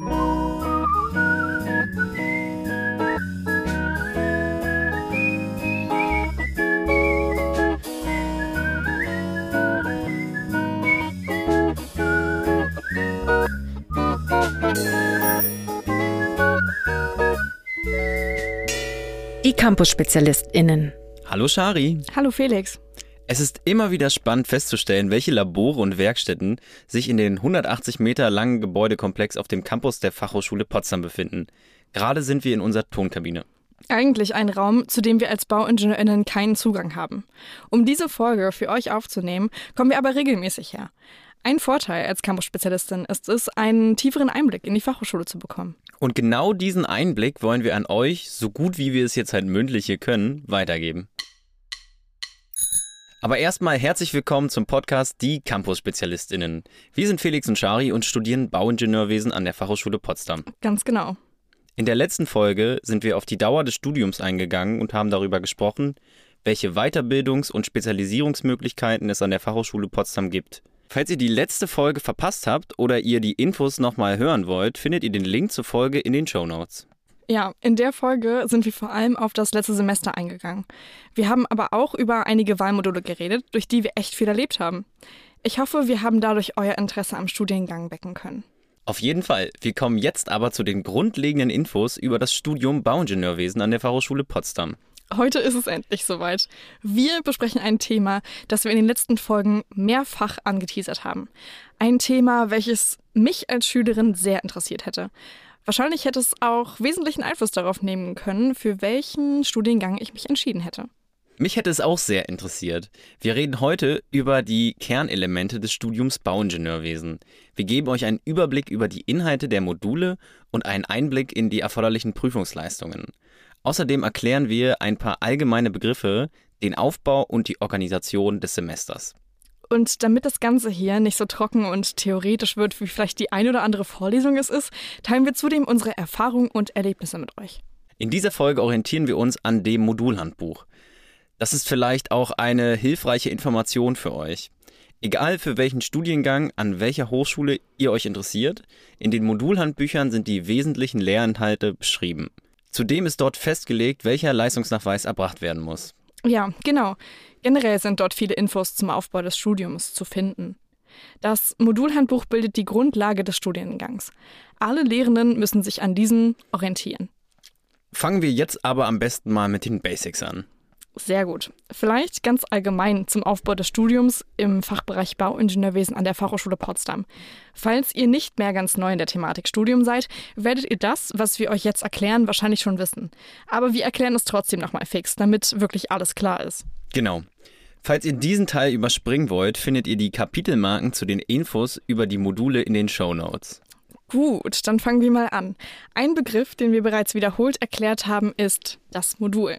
Die Campus-SpezialistInnen. Hallo Shari. Hallo Felix. Es ist immer wieder spannend festzustellen, welche Labore und Werkstätten sich in den 180 Meter langen Gebäudekomplex auf dem Campus der Fachhochschule Potsdam befinden. Gerade sind wir in unserer Tonkabine. Eigentlich ein Raum, zu dem wir als BauingenieurInnen keinen Zugang haben. Um diese Folge für euch aufzunehmen, kommen wir aber regelmäßig her. Ein Vorteil als Campus-Spezialistin ist es, einen tieferen Einblick in die Fachhochschule zu bekommen. Und genau diesen Einblick wollen wir an euch, so gut wie wir es jetzt halt mündlich hier können, weitergeben. Aber erstmal herzlich willkommen zum Podcast Die Campus-SpezialistInnen. Wir sind Felix und Shari und studieren Bauingenieurwesen an der Fachhochschule Potsdam. Ganz genau. In der letzten Folge sind wir auf die Dauer des Studiums eingegangen und haben darüber gesprochen, welche Weiterbildungs- und Spezialisierungsmöglichkeiten es an der Fachhochschule Potsdam gibt. Falls ihr die letzte Folge verpasst habt oder ihr die Infos nochmal hören wollt, findet ihr den Link zur Folge in den Show Notes. Ja, in der Folge sind wir vor allem auf das letzte Semester eingegangen. Wir haben aber auch über einige Wahlmodule geredet, durch die wir echt viel erlebt haben. Ich hoffe, wir haben dadurch euer Interesse am Studiengang wecken können. Auf jeden Fall. Wir kommen jetzt aber zu den grundlegenden Infos über das Studium Bauingenieurwesen an der Fachhochschule Potsdam. Heute ist es endlich soweit. Wir besprechen ein Thema, das wir in den letzten Folgen mehrfach angeteasert haben. Ein Thema, welches mich als Schülerin sehr interessiert hätte. Wahrscheinlich hätte es auch wesentlichen Einfluss darauf nehmen können, für welchen Studiengang ich mich entschieden hätte. Mich hätte es auch sehr interessiert. Wir reden heute über die Kernelemente des Studiums Bauingenieurwesen. Wir geben euch einen Überblick über die Inhalte der Module und einen Einblick in die erforderlichen Prüfungsleistungen. Außerdem erklären wir ein paar allgemeine Begriffe, den Aufbau und die Organisation des Semesters. Und damit das Ganze hier nicht so trocken und theoretisch wird, wie vielleicht die ein oder andere Vorlesung es ist, teilen wir zudem unsere Erfahrungen und Erlebnisse mit euch. In dieser Folge orientieren wir uns an dem Modulhandbuch. Das ist vielleicht auch eine hilfreiche Information für euch. Egal für welchen Studiengang, an welcher Hochschule ihr euch interessiert, in den Modulhandbüchern sind die wesentlichen Lehrinhalte beschrieben. Zudem ist dort festgelegt, welcher Leistungsnachweis erbracht werden muss. Ja, genau. Generell sind dort viele Infos zum Aufbau des Studiums zu finden. Das Modulhandbuch bildet die Grundlage des Studiengangs. Alle Lehrenden müssen sich an diesen orientieren. Fangen wir jetzt aber am besten mal mit den Basics an. Sehr gut. Vielleicht ganz allgemein zum Aufbau des Studiums im Fachbereich Bauingenieurwesen an der Fachhochschule Potsdam. Falls ihr nicht mehr ganz neu in der Thematik Studium seid, werdet ihr das, was wir euch jetzt erklären, wahrscheinlich schon wissen. Aber wir erklären es trotzdem nochmal fix, damit wirklich alles klar ist. Genau. Falls ihr diesen Teil überspringen wollt, findet ihr die Kapitelmarken zu den Infos über die Module in den Show Notes. Gut, dann fangen wir mal an. Ein Begriff, den wir bereits wiederholt erklärt haben, ist das Modul.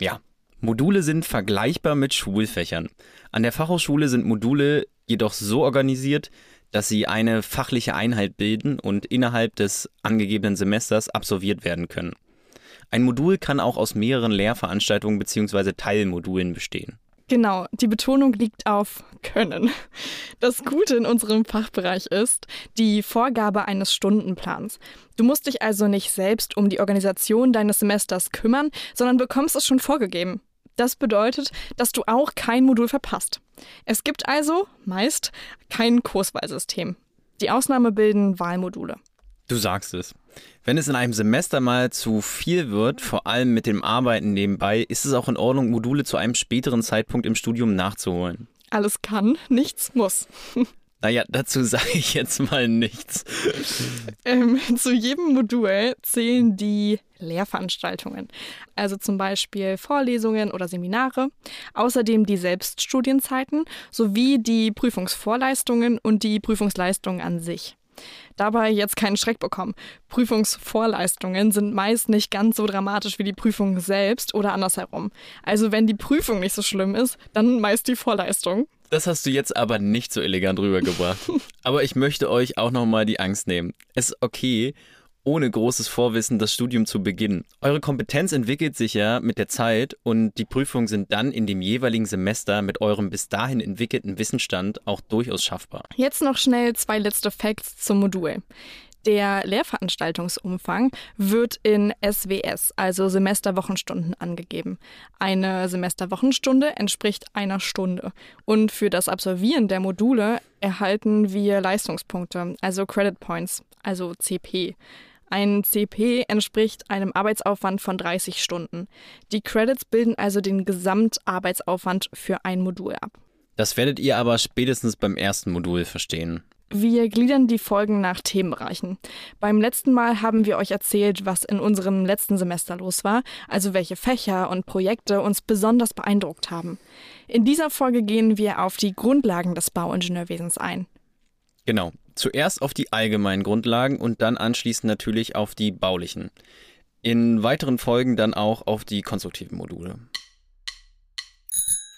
Ja, Module sind vergleichbar mit Schulfächern. An der Fachhochschule sind Module jedoch so organisiert, dass sie eine fachliche Einheit bilden und innerhalb des angegebenen Semesters absolviert werden können. Ein Modul kann auch aus mehreren Lehrveranstaltungen bzw. Teilmodulen bestehen. Genau, die Betonung liegt auf können. Das Gute in unserem Fachbereich ist die Vorgabe eines Stundenplans. Du musst dich also nicht selbst um die Organisation deines Semesters kümmern, sondern bekommst es schon vorgegeben. Das bedeutet, dass du auch kein Modul verpasst. Es gibt also meist kein Kurswahlsystem. Die Ausnahme bilden Wahlmodule. Du sagst es. Wenn es in einem Semester mal zu viel wird, vor allem mit dem Arbeiten nebenbei, ist es auch in Ordnung, Module zu einem späteren Zeitpunkt im Studium nachzuholen. Alles kann, nichts muss. Naja, dazu sage ich jetzt mal nichts. Ähm, zu jedem Modul zählen die Lehrveranstaltungen, also zum Beispiel Vorlesungen oder Seminare, außerdem die Selbststudienzeiten sowie die Prüfungsvorleistungen und die Prüfungsleistungen an sich. Dabei jetzt keinen Schreck bekommen. Prüfungsvorleistungen sind meist nicht ganz so dramatisch wie die Prüfung selbst oder andersherum. Also wenn die Prüfung nicht so schlimm ist, dann meist die Vorleistung. Das hast du jetzt aber nicht so elegant rübergebracht. aber ich möchte euch auch nochmal die Angst nehmen. Es ist okay, ohne großes Vorwissen das Studium zu beginnen. Eure Kompetenz entwickelt sich ja mit der Zeit und die Prüfungen sind dann in dem jeweiligen Semester mit eurem bis dahin entwickelten Wissensstand auch durchaus schaffbar. Jetzt noch schnell zwei letzte Facts zum Modul. Der Lehrveranstaltungsumfang wird in SWS, also Semesterwochenstunden, angegeben. Eine Semesterwochenstunde entspricht einer Stunde. Und für das Absolvieren der Module erhalten wir Leistungspunkte, also Credit Points, also CP. Ein CP entspricht einem Arbeitsaufwand von 30 Stunden. Die Credits bilden also den Gesamtarbeitsaufwand für ein Modul ab. Das werdet ihr aber spätestens beim ersten Modul verstehen. Wir gliedern die Folgen nach Themenbereichen. Beim letzten Mal haben wir euch erzählt, was in unserem letzten Semester los war, also welche Fächer und Projekte uns besonders beeindruckt haben. In dieser Folge gehen wir auf die Grundlagen des Bauingenieurwesens ein. Genau. Zuerst auf die allgemeinen Grundlagen und dann anschließend natürlich auf die baulichen. In weiteren Folgen dann auch auf die konstruktiven Module.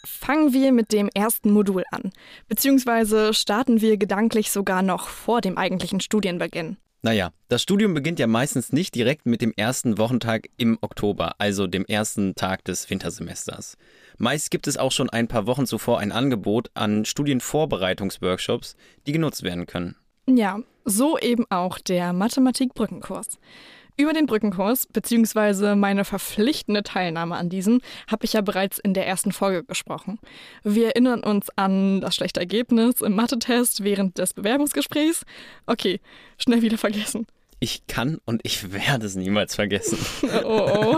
Fangen wir mit dem ersten Modul an, beziehungsweise starten wir gedanklich sogar noch vor dem eigentlichen Studienbeginn. Naja, das Studium beginnt ja meistens nicht direkt mit dem ersten Wochentag im Oktober, also dem ersten Tag des Wintersemesters. Meist gibt es auch schon ein paar Wochen zuvor ein Angebot an Studienvorbereitungsworkshops, die genutzt werden können. Ja, so eben auch der Mathematik-Brückenkurs. Über den Brückenkurs bzw. meine verpflichtende Teilnahme an diesem habe ich ja bereits in der ersten Folge gesprochen. Wir erinnern uns an das schlechte Ergebnis im Mathe-Test während des Bewerbungsgesprächs. Okay, schnell wieder vergessen. Ich kann und ich werde es niemals vergessen. oh, oh.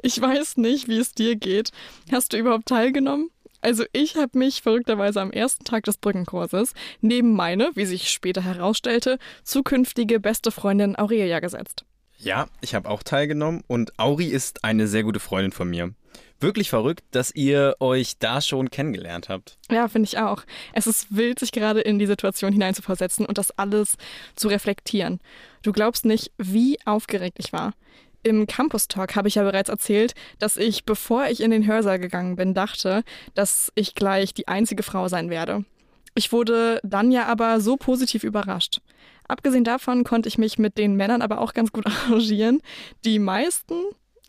Ich weiß nicht, wie es dir geht. Hast du überhaupt teilgenommen? Also ich habe mich verrückterweise am ersten Tag des Brückenkurses neben meine, wie sich später herausstellte, zukünftige beste Freundin Aurelia gesetzt. Ja, ich habe auch teilgenommen und Auri ist eine sehr gute Freundin von mir. Wirklich verrückt, dass ihr euch da schon kennengelernt habt. Ja, finde ich auch. Es ist wild, sich gerade in die Situation hineinzuversetzen und das alles zu reflektieren. Du glaubst nicht, wie aufgeregt ich war. Im Campus Talk habe ich ja bereits erzählt, dass ich, bevor ich in den Hörsaal gegangen bin, dachte, dass ich gleich die einzige Frau sein werde. Ich wurde dann ja aber so positiv überrascht. Abgesehen davon konnte ich mich mit den Männern aber auch ganz gut arrangieren. Die meisten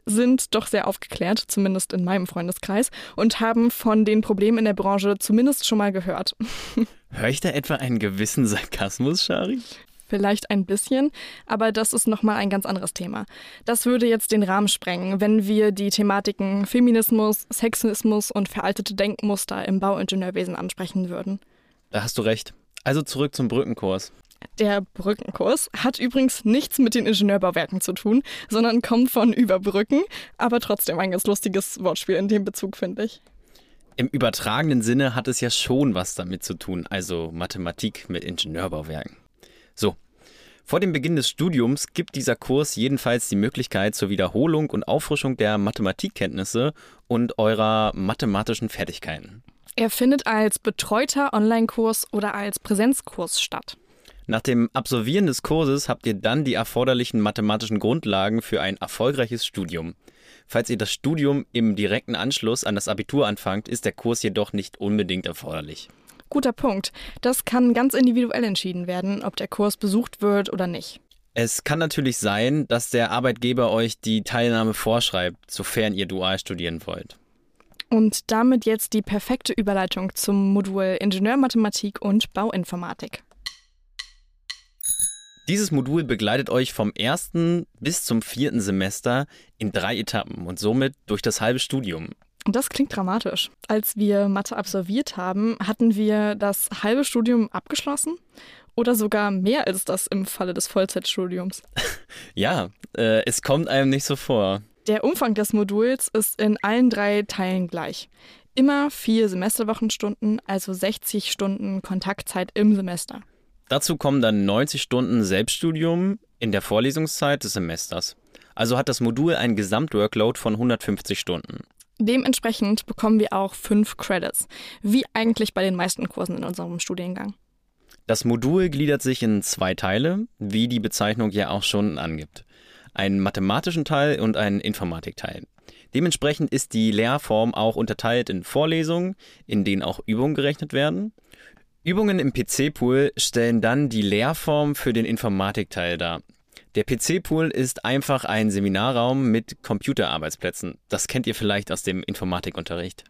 sind doch sehr aufgeklärt, zumindest in meinem Freundeskreis, und haben von den Problemen in der Branche zumindest schon mal gehört. Hör ich da etwa einen gewissen Sarkasmus, Shari? Vielleicht ein bisschen, aber das ist nochmal ein ganz anderes Thema. Das würde jetzt den Rahmen sprengen, wenn wir die Thematiken Feminismus, Sexismus und veraltete Denkmuster im Bauingenieurwesen ansprechen würden. Da hast du recht. Also zurück zum Brückenkurs. Der Brückenkurs hat übrigens nichts mit den Ingenieurbauwerken zu tun, sondern kommt von Überbrücken, aber trotzdem ein ganz lustiges Wortspiel in dem Bezug, finde ich. Im übertragenen Sinne hat es ja schon was damit zu tun, also Mathematik mit Ingenieurbauwerken. Vor dem Beginn des Studiums gibt dieser Kurs jedenfalls die Möglichkeit zur Wiederholung und Auffrischung der Mathematikkenntnisse und eurer mathematischen Fertigkeiten. Er findet als betreuter Online-Kurs oder als Präsenzkurs statt. Nach dem Absolvieren des Kurses habt ihr dann die erforderlichen mathematischen Grundlagen für ein erfolgreiches Studium. Falls ihr das Studium im direkten Anschluss an das Abitur anfangt, ist der Kurs jedoch nicht unbedingt erforderlich. Guter Punkt. Das kann ganz individuell entschieden werden, ob der Kurs besucht wird oder nicht. Es kann natürlich sein, dass der Arbeitgeber euch die Teilnahme vorschreibt, sofern ihr dual studieren wollt. Und damit jetzt die perfekte Überleitung zum Modul Ingenieurmathematik und Bauinformatik. Dieses Modul begleitet euch vom ersten bis zum vierten Semester in drei Etappen und somit durch das halbe Studium. Das klingt dramatisch. Als wir Mathe absolviert haben, hatten wir das halbe Studium abgeschlossen oder sogar mehr als das im Falle des Vollzeitstudiums. ja, äh, es kommt einem nicht so vor. Der Umfang des Moduls ist in allen drei Teilen gleich. Immer vier Semesterwochenstunden, also 60 Stunden Kontaktzeit im Semester. Dazu kommen dann 90 Stunden Selbststudium in der Vorlesungszeit des Semesters. Also hat das Modul einen Gesamtworkload von 150 Stunden. Dementsprechend bekommen wir auch fünf Credits, wie eigentlich bei den meisten Kursen in unserem Studiengang. Das Modul gliedert sich in zwei Teile, wie die Bezeichnung ja auch schon angibt. Einen mathematischen Teil und einen Informatikteil. Dementsprechend ist die Lehrform auch unterteilt in Vorlesungen, in denen auch Übungen gerechnet werden, Übungen im PC-Pool stellen dann die Lehrform für den Informatikteil dar. Der PC-Pool ist einfach ein Seminarraum mit Computerarbeitsplätzen. Das kennt ihr vielleicht aus dem Informatikunterricht.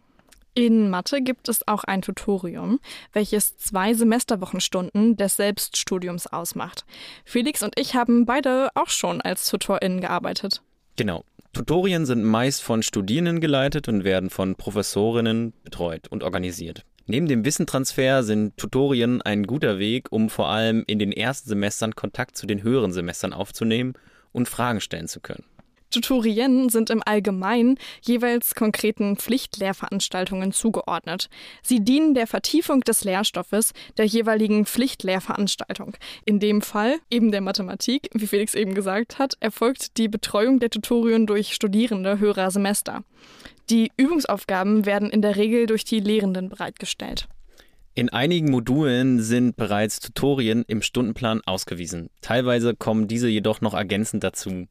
In Mathe gibt es auch ein Tutorium, welches zwei Semesterwochenstunden des Selbststudiums ausmacht. Felix und ich haben beide auch schon als TutorInnen gearbeitet. Genau. Tutorien sind meist von Studierenden geleitet und werden von Professorinnen betreut und organisiert. Neben dem Wissentransfer sind Tutorien ein guter Weg, um vor allem in den ersten Semestern Kontakt zu den höheren Semestern aufzunehmen und Fragen stellen zu können. Tutorien sind im Allgemeinen jeweils konkreten Pflichtlehrveranstaltungen zugeordnet. Sie dienen der Vertiefung des Lehrstoffes der jeweiligen Pflichtlehrveranstaltung. In dem Fall, eben der Mathematik, wie Felix eben gesagt hat, erfolgt die Betreuung der Tutorien durch Studierende höherer Semester. Die Übungsaufgaben werden in der Regel durch die Lehrenden bereitgestellt. In einigen Modulen sind bereits Tutorien im Stundenplan ausgewiesen. Teilweise kommen diese jedoch noch ergänzend dazu.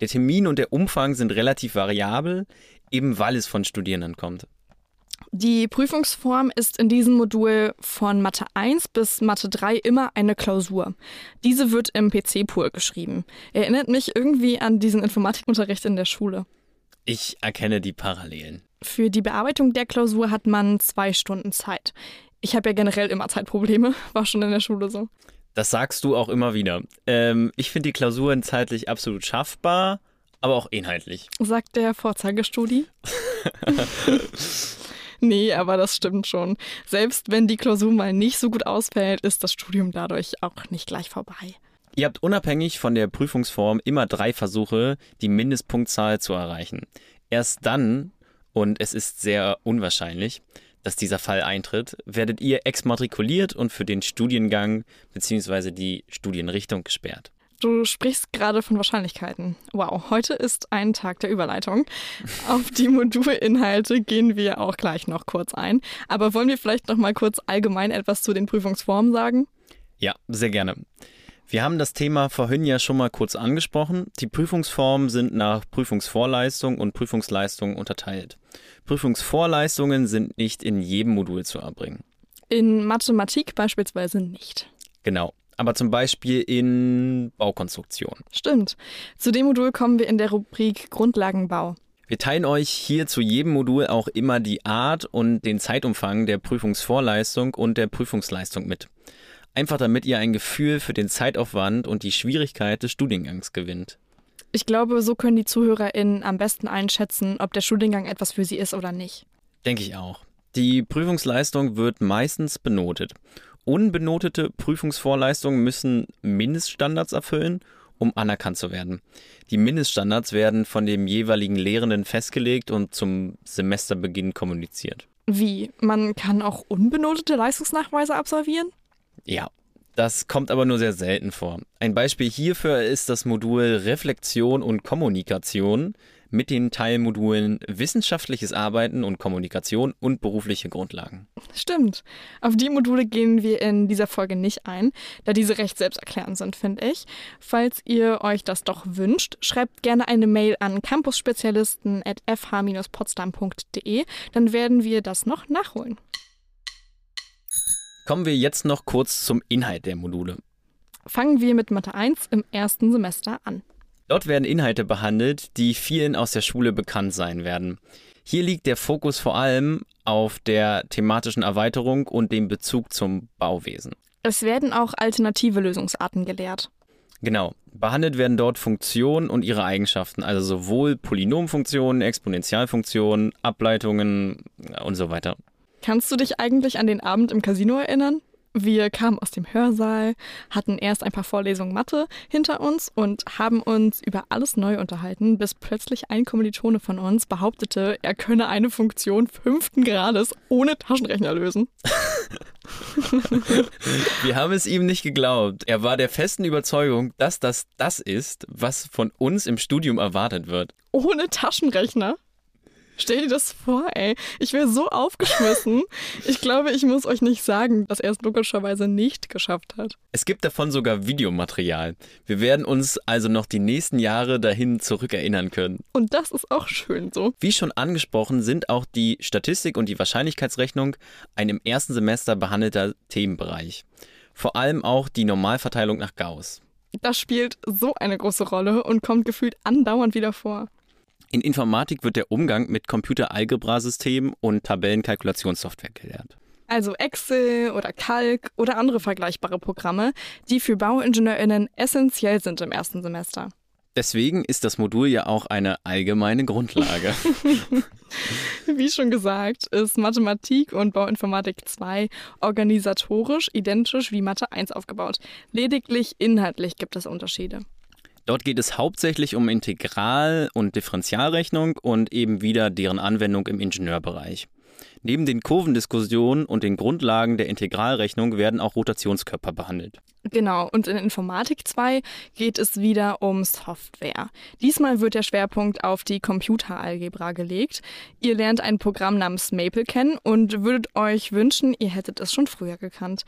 Der Termin und der Umfang sind relativ variabel, eben weil es von Studierenden kommt. Die Prüfungsform ist in diesem Modul von Mathe 1 bis Mathe 3 immer eine Klausur. Diese wird im PC-Pool geschrieben. Erinnert mich irgendwie an diesen Informatikunterricht in der Schule. Ich erkenne die Parallelen. Für die Bearbeitung der Klausur hat man zwei Stunden Zeit. Ich habe ja generell immer Zeitprobleme, war schon in der Schule so. Das sagst du auch immer wieder. Ähm, ich finde die Klausuren zeitlich absolut schaffbar, aber auch inhaltlich. Sagt der Vorzeigestudi. nee, aber das stimmt schon. Selbst wenn die Klausur mal nicht so gut ausfällt, ist das Studium dadurch auch nicht gleich vorbei. Ihr habt unabhängig von der Prüfungsform immer drei Versuche, die Mindestpunktzahl zu erreichen. Erst dann, und es ist sehr unwahrscheinlich, dass dieser Fall eintritt, werdet ihr exmatrikuliert und für den Studiengang bzw. die Studienrichtung gesperrt. Du sprichst gerade von Wahrscheinlichkeiten. Wow, heute ist ein Tag der Überleitung. Auf die Modulinhalte gehen wir auch gleich noch kurz ein. Aber wollen wir vielleicht noch mal kurz allgemein etwas zu den Prüfungsformen sagen? Ja, sehr gerne. Wir haben das Thema vorhin ja schon mal kurz angesprochen. Die Prüfungsformen sind nach Prüfungsvorleistung und Prüfungsleistung unterteilt. Prüfungsvorleistungen sind nicht in jedem Modul zu erbringen. In Mathematik beispielsweise nicht. Genau. Aber zum Beispiel in Baukonstruktion. Stimmt. Zu dem Modul kommen wir in der Rubrik Grundlagenbau. Wir teilen euch hier zu jedem Modul auch immer die Art und den Zeitumfang der Prüfungsvorleistung und der Prüfungsleistung mit. Einfach damit ihr ein Gefühl für den Zeitaufwand und die Schwierigkeit des Studiengangs gewinnt. Ich glaube, so können die ZuhörerInnen am besten einschätzen, ob der Studiengang etwas für sie ist oder nicht. Denke ich auch. Die Prüfungsleistung wird meistens benotet. Unbenotete Prüfungsvorleistungen müssen Mindeststandards erfüllen, um anerkannt zu werden. Die Mindeststandards werden von dem jeweiligen Lehrenden festgelegt und zum Semesterbeginn kommuniziert. Wie? Man kann auch unbenotete Leistungsnachweise absolvieren? Ja, das kommt aber nur sehr selten vor. Ein Beispiel hierfür ist das Modul Reflexion und Kommunikation mit den Teilmodulen Wissenschaftliches Arbeiten und Kommunikation und berufliche Grundlagen. Stimmt. Auf die Module gehen wir in dieser Folge nicht ein, da diese recht selbsterklärend sind, finde ich. Falls ihr euch das doch wünscht, schreibt gerne eine Mail an campusspezialisten.fh-potsdam.de, dann werden wir das noch nachholen. Kommen wir jetzt noch kurz zum Inhalt der Module. Fangen wir mit Mathe 1 im ersten Semester an. Dort werden Inhalte behandelt, die vielen aus der Schule bekannt sein werden. Hier liegt der Fokus vor allem auf der thematischen Erweiterung und dem Bezug zum Bauwesen. Es werden auch alternative Lösungsarten gelehrt. Genau. Behandelt werden dort Funktionen und ihre Eigenschaften, also sowohl Polynomfunktionen, Exponentialfunktionen, Ableitungen und so weiter. Kannst du dich eigentlich an den Abend im Casino erinnern? Wir kamen aus dem Hörsaal, hatten erst ein paar Vorlesungen Mathe hinter uns und haben uns über alles neu unterhalten, bis plötzlich ein Kommilitone von uns behauptete, er könne eine Funktion fünften Grades ohne Taschenrechner lösen. Wir haben es ihm nicht geglaubt. Er war der festen Überzeugung, dass das das ist, was von uns im Studium erwartet wird. Ohne Taschenrechner? Stell dir das vor, ey. Ich wäre so aufgeschmissen. Ich glaube, ich muss euch nicht sagen, dass er es logischerweise nicht geschafft hat. Es gibt davon sogar Videomaterial. Wir werden uns also noch die nächsten Jahre dahin zurückerinnern können. Und das ist auch schön so. Wie schon angesprochen, sind auch die Statistik und die Wahrscheinlichkeitsrechnung ein im ersten Semester behandelter Themenbereich. Vor allem auch die Normalverteilung nach Gauss. Das spielt so eine große Rolle und kommt gefühlt andauernd wieder vor. In Informatik wird der Umgang mit Computeralgebra-Systemen und Tabellenkalkulationssoftware gelehrt. Also Excel oder Calc oder andere vergleichbare Programme, die für BauingenieurInnen essentiell sind im ersten Semester. Deswegen ist das Modul ja auch eine allgemeine Grundlage. Wie schon gesagt, ist Mathematik und Bauinformatik 2 organisatorisch identisch wie Mathe 1 aufgebaut. Lediglich inhaltlich gibt es Unterschiede. Dort geht es hauptsächlich um Integral- und Differentialrechnung und eben wieder deren Anwendung im Ingenieurbereich. Neben den Kurvendiskussionen und den Grundlagen der Integralrechnung werden auch Rotationskörper behandelt. Genau, und in Informatik 2 geht es wieder um Software. Diesmal wird der Schwerpunkt auf die Computeralgebra gelegt. Ihr lernt ein Programm namens Maple kennen und würdet euch wünschen, ihr hättet es schon früher gekannt.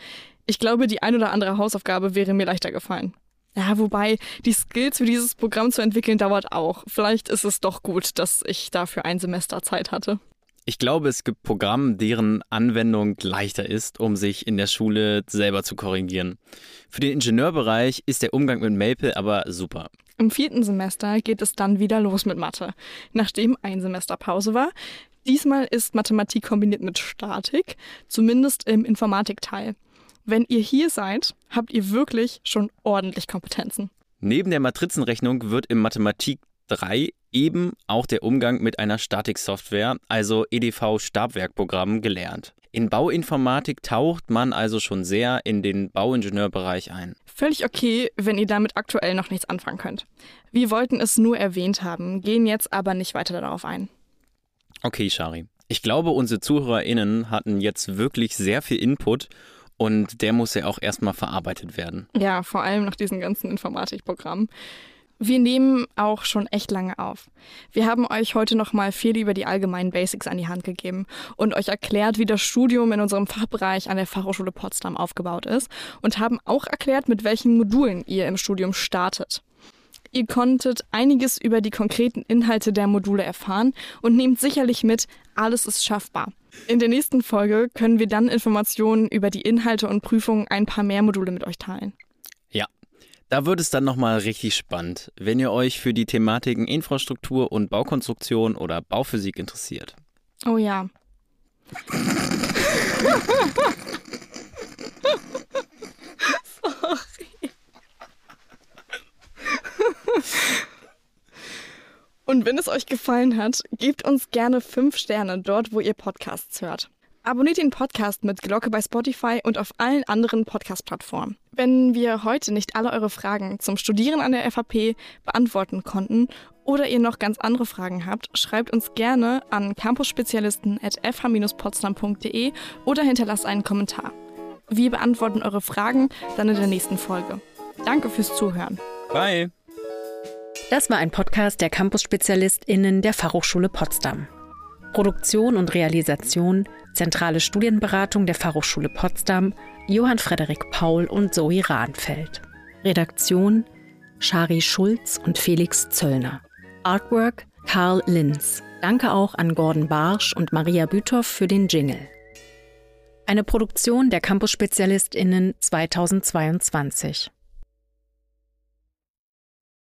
Ich glaube, die ein oder andere Hausaufgabe wäre mir leichter gefallen. Ja, wobei die Skills für dieses Programm zu entwickeln dauert auch. Vielleicht ist es doch gut, dass ich dafür ein Semester Zeit hatte. Ich glaube, es gibt Programme, deren Anwendung leichter ist, um sich in der Schule selber zu korrigieren. Für den Ingenieurbereich ist der Umgang mit Maple aber super. Im vierten Semester geht es dann wieder los mit Mathe, nachdem ein Semester Pause war. Diesmal ist Mathematik kombiniert mit Statik, zumindest im Informatikteil. Wenn ihr hier seid, habt ihr wirklich schon ordentlich Kompetenzen. Neben der Matrizenrechnung wird im Mathematik 3 eben auch der Umgang mit einer Statiksoftware, also EDV-Stabwerkprogrammen, gelernt. In Bauinformatik taucht man also schon sehr in den Bauingenieurbereich ein. Völlig okay, wenn ihr damit aktuell noch nichts anfangen könnt. Wir wollten es nur erwähnt haben, gehen jetzt aber nicht weiter darauf ein. Okay, Shari. Ich glaube, unsere ZuhörerInnen hatten jetzt wirklich sehr viel Input und der muss ja auch erstmal verarbeitet werden. Ja, vor allem nach diesen ganzen Informatikprogrammen. Wir nehmen auch schon echt lange auf. Wir haben euch heute noch mal viel über die allgemeinen Basics an die Hand gegeben und euch erklärt, wie das Studium in unserem Fachbereich an der Fachhochschule Potsdam aufgebaut ist und haben auch erklärt, mit welchen Modulen ihr im Studium startet. Ihr konntet einiges über die konkreten Inhalte der Module erfahren und nehmt sicherlich mit, alles ist schaffbar. In der nächsten Folge können wir dann Informationen über die Inhalte und Prüfungen ein paar mehr Module mit euch teilen. Ja, da wird es dann nochmal richtig spannend, wenn ihr euch für die Thematiken Infrastruktur und Baukonstruktion oder Bauphysik interessiert. Oh ja. Und wenn es euch gefallen hat, gebt uns gerne fünf Sterne dort, wo ihr Podcasts hört. Abonniert den Podcast mit Glocke bei Spotify und auf allen anderen Podcast-Plattformen. Wenn wir heute nicht alle eure Fragen zum Studieren an der FAP beantworten konnten oder ihr noch ganz andere Fragen habt, schreibt uns gerne an campusspezialisten.fh-potsdam.de oder hinterlasst einen Kommentar. Wir beantworten eure Fragen dann in der nächsten Folge. Danke fürs Zuhören. Bye! Das war ein Podcast der Campus-SpezialistInnen der Fachhochschule Potsdam. Produktion und Realisation, zentrale Studienberatung der Fachhochschule Potsdam, Johann Frederik Paul und Zoe Rahnfeld. Redaktion Shari Schulz und Felix Zöllner. Artwork Karl Linz. Danke auch an Gordon Barsch und Maria Büthoff für den Jingle. Eine Produktion der Campus-SpezialistInnen 2022.